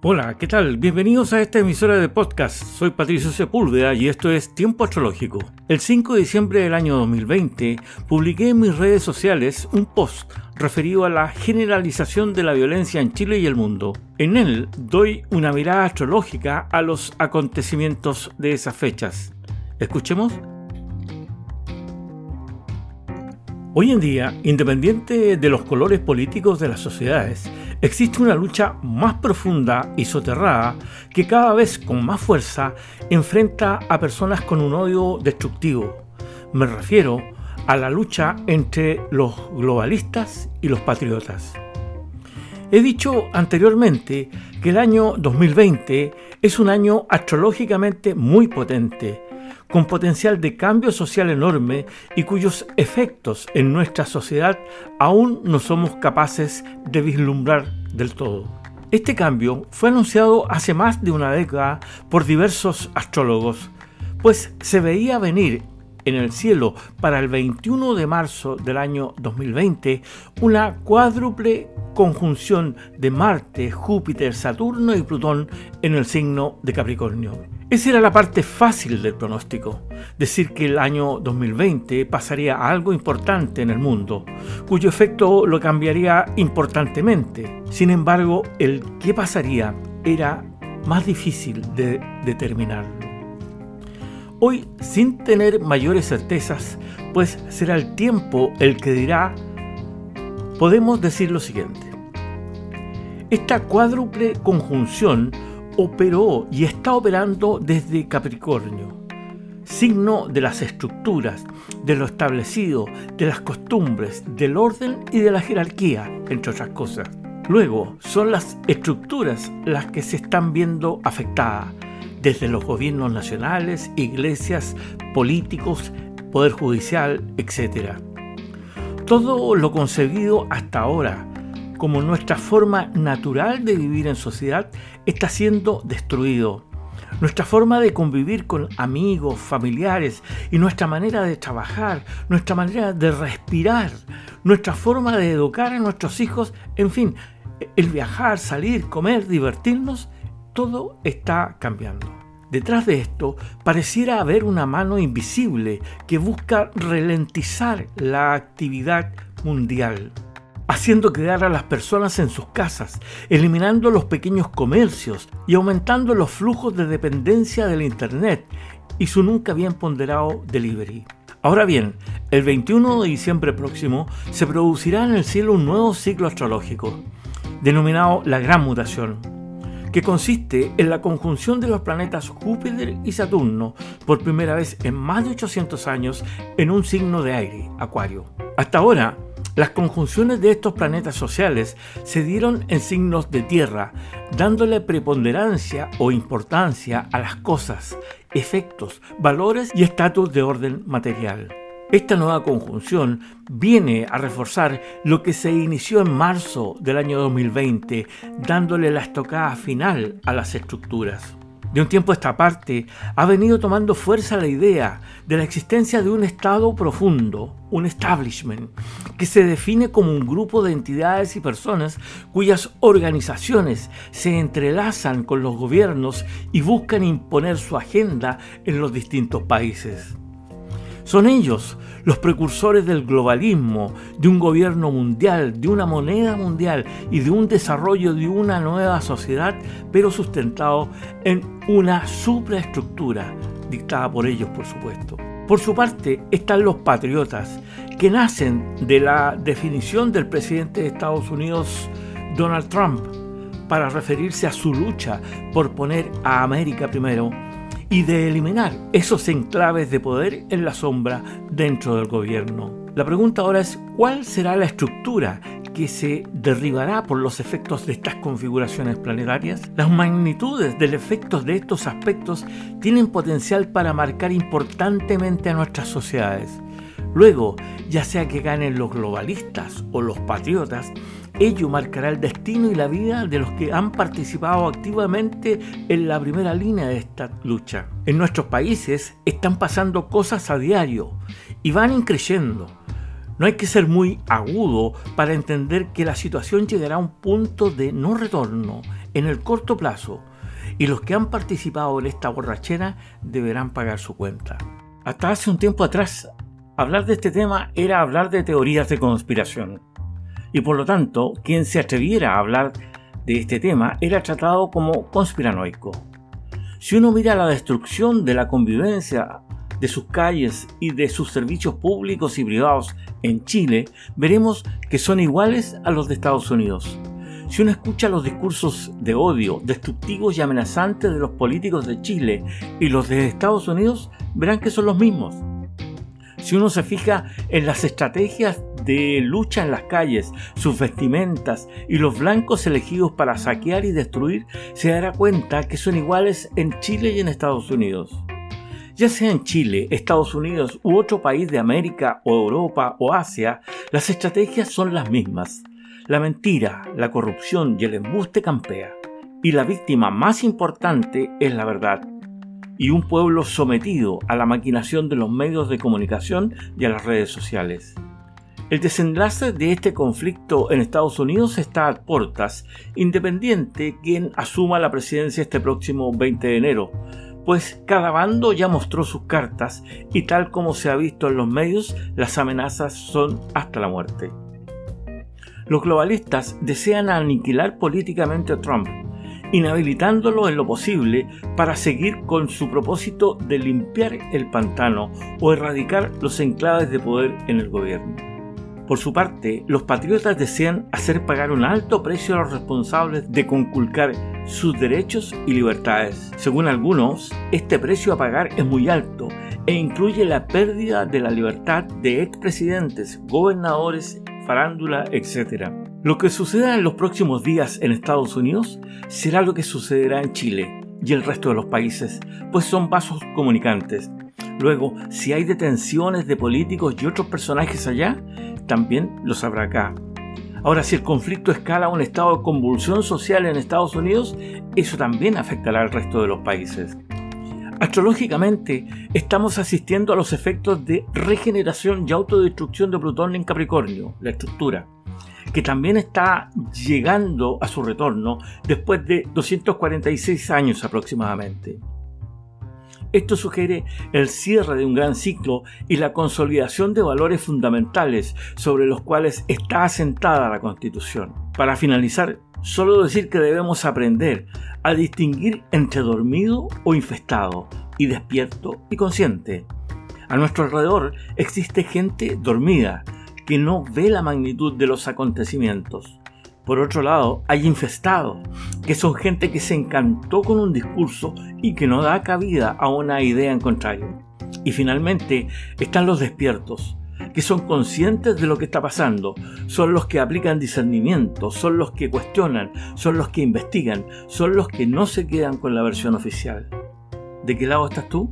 Hola, ¿qué tal? Bienvenidos a esta emisora de podcast. Soy Patricio Sepúlveda y esto es Tiempo Astrológico. El 5 de diciembre del año 2020 publiqué en mis redes sociales un post referido a la generalización de la violencia en Chile y el mundo. En él doy una mirada astrológica a los acontecimientos de esas fechas. Escuchemos. Hoy en día, independiente de los colores políticos de las sociedades, existe una lucha más profunda y soterrada que cada vez con más fuerza enfrenta a personas con un odio destructivo. Me refiero a la lucha entre los globalistas y los patriotas. He dicho anteriormente que el año 2020 es un año astrológicamente muy potente, con potencial de cambio social enorme y cuyos efectos en nuestra sociedad aún no somos capaces de vislumbrar del todo. Este cambio fue anunciado hace más de una década por diversos astrólogos, pues se veía venir en el cielo para el 21 de marzo del año 2020 una cuádruple conjunción de Marte, Júpiter, Saturno y Plutón en el signo de Capricornio. Esa era la parte fácil del pronóstico, decir que el año 2020 pasaría algo importante en el mundo, cuyo efecto lo cambiaría importantemente. Sin embargo, el qué pasaría era más difícil de determinarlo. Hoy, sin tener mayores certezas, pues será el tiempo el que dirá, podemos decir lo siguiente. Esta cuádruple conjunción operó y está operando desde Capricornio, signo de las estructuras, de lo establecido, de las costumbres, del orden y de la jerarquía, entre otras cosas. Luego, son las estructuras las que se están viendo afectadas, desde los gobiernos nacionales, iglesias, políticos, poder judicial, etc. Todo lo concebido hasta ahora como nuestra forma natural de vivir en sociedad está siendo destruido. Nuestra forma de convivir con amigos, familiares y nuestra manera de trabajar, nuestra manera de respirar, nuestra forma de educar a nuestros hijos, en fin, el viajar, salir, comer, divertirnos, todo está cambiando. Detrás de esto pareciera haber una mano invisible que busca ralentizar la actividad mundial haciendo quedar a las personas en sus casas, eliminando los pequeños comercios y aumentando los flujos de dependencia del Internet y su nunca bien ponderado delivery. Ahora bien, el 21 de diciembre próximo se producirá en el cielo un nuevo ciclo astrológico, denominado la Gran Mutación, que consiste en la conjunción de los planetas Júpiter y Saturno por primera vez en más de 800 años en un signo de aire, Acuario. Hasta ahora, las conjunciones de estos planetas sociales se dieron en signos de tierra, dándole preponderancia o importancia a las cosas, efectos, valores y estatus de orden material. Esta nueva conjunción viene a reforzar lo que se inició en marzo del año 2020, dándole la estocada final a las estructuras. De un tiempo a esta parte ha venido tomando fuerza la idea de la existencia de un Estado profundo, un establishment, que se define como un grupo de entidades y personas cuyas organizaciones se entrelazan con los gobiernos y buscan imponer su agenda en los distintos países. Son ellos los precursores del globalismo, de un gobierno mundial, de una moneda mundial y de un desarrollo de una nueva sociedad, pero sustentado en una supraestructura dictada por ellos, por supuesto. Por su parte están los patriotas, que nacen de la definición del presidente de Estados Unidos, Donald Trump, para referirse a su lucha por poner a América primero y de eliminar esos enclaves de poder en la sombra dentro del gobierno. La pregunta ahora es, ¿cuál será la estructura que se derribará por los efectos de estas configuraciones planetarias? Las magnitudes del efecto de estos aspectos tienen potencial para marcar importantemente a nuestras sociedades. Luego, ya sea que ganen los globalistas o los patriotas, Ello marcará el destino y la vida de los que han participado activamente en la primera línea de esta lucha. En nuestros países están pasando cosas a diario y van increyendo. No hay que ser muy agudo para entender que la situación llegará a un punto de no retorno en el corto plazo y los que han participado en esta borrachera deberán pagar su cuenta. Hasta hace un tiempo atrás, hablar de este tema era hablar de teorías de conspiración. Y por lo tanto, quien se atreviera a hablar de este tema era tratado como conspiranoico. Si uno mira la destrucción de la convivencia de sus calles y de sus servicios públicos y privados en Chile, veremos que son iguales a los de Estados Unidos. Si uno escucha los discursos de odio, destructivos y amenazantes de los políticos de Chile y los de Estados Unidos, verán que son los mismos. Si uno se fija en las estrategias de lucha en las calles, sus vestimentas y los blancos elegidos para saquear y destruir, se dará cuenta que son iguales en Chile y en Estados Unidos. Ya sea en Chile, Estados Unidos u otro país de América o Europa o Asia, las estrategias son las mismas. La mentira, la corrupción y el embuste campea. Y la víctima más importante es la verdad. Y un pueblo sometido a la maquinación de los medios de comunicación y a las redes sociales. El desenlace de este conflicto en Estados Unidos está a puertas, independiente quien asuma la presidencia este próximo 20 de enero, pues cada bando ya mostró sus cartas y tal como se ha visto en los medios, las amenazas son hasta la muerte. Los globalistas desean aniquilar políticamente a Trump, inhabilitándolo en lo posible para seguir con su propósito de limpiar el pantano o erradicar los enclaves de poder en el gobierno. Por su parte, los patriotas desean hacer pagar un alto precio a los responsables de conculcar sus derechos y libertades. Según algunos, este precio a pagar es muy alto e incluye la pérdida de la libertad de expresidentes, gobernadores, farándula, etc. Lo que suceda en los próximos días en Estados Unidos será lo que sucederá en Chile y el resto de los países, pues son vasos comunicantes. Luego, si hay detenciones de políticos y otros personajes allá, también lo sabrá acá. Ahora, si el conflicto escala a un estado de convulsión social en Estados Unidos, eso también afectará al resto de los países. Astrológicamente, estamos asistiendo a los efectos de regeneración y autodestrucción de Plutón en Capricornio, la estructura, que también está llegando a su retorno después de 246 años aproximadamente. Esto sugiere el cierre de un gran ciclo y la consolidación de valores fundamentales sobre los cuales está asentada la Constitución. Para finalizar, solo decir que debemos aprender a distinguir entre dormido o infestado y despierto y consciente. A nuestro alrededor existe gente dormida que no ve la magnitud de los acontecimientos. Por otro lado, hay infestados, que son gente que se encantó con un discurso y que no da cabida a una idea en contrario. Y finalmente están los despiertos, que son conscientes de lo que está pasando, son los que aplican discernimiento, son los que cuestionan, son los que investigan, son los que no se quedan con la versión oficial. ¿De qué lado estás tú?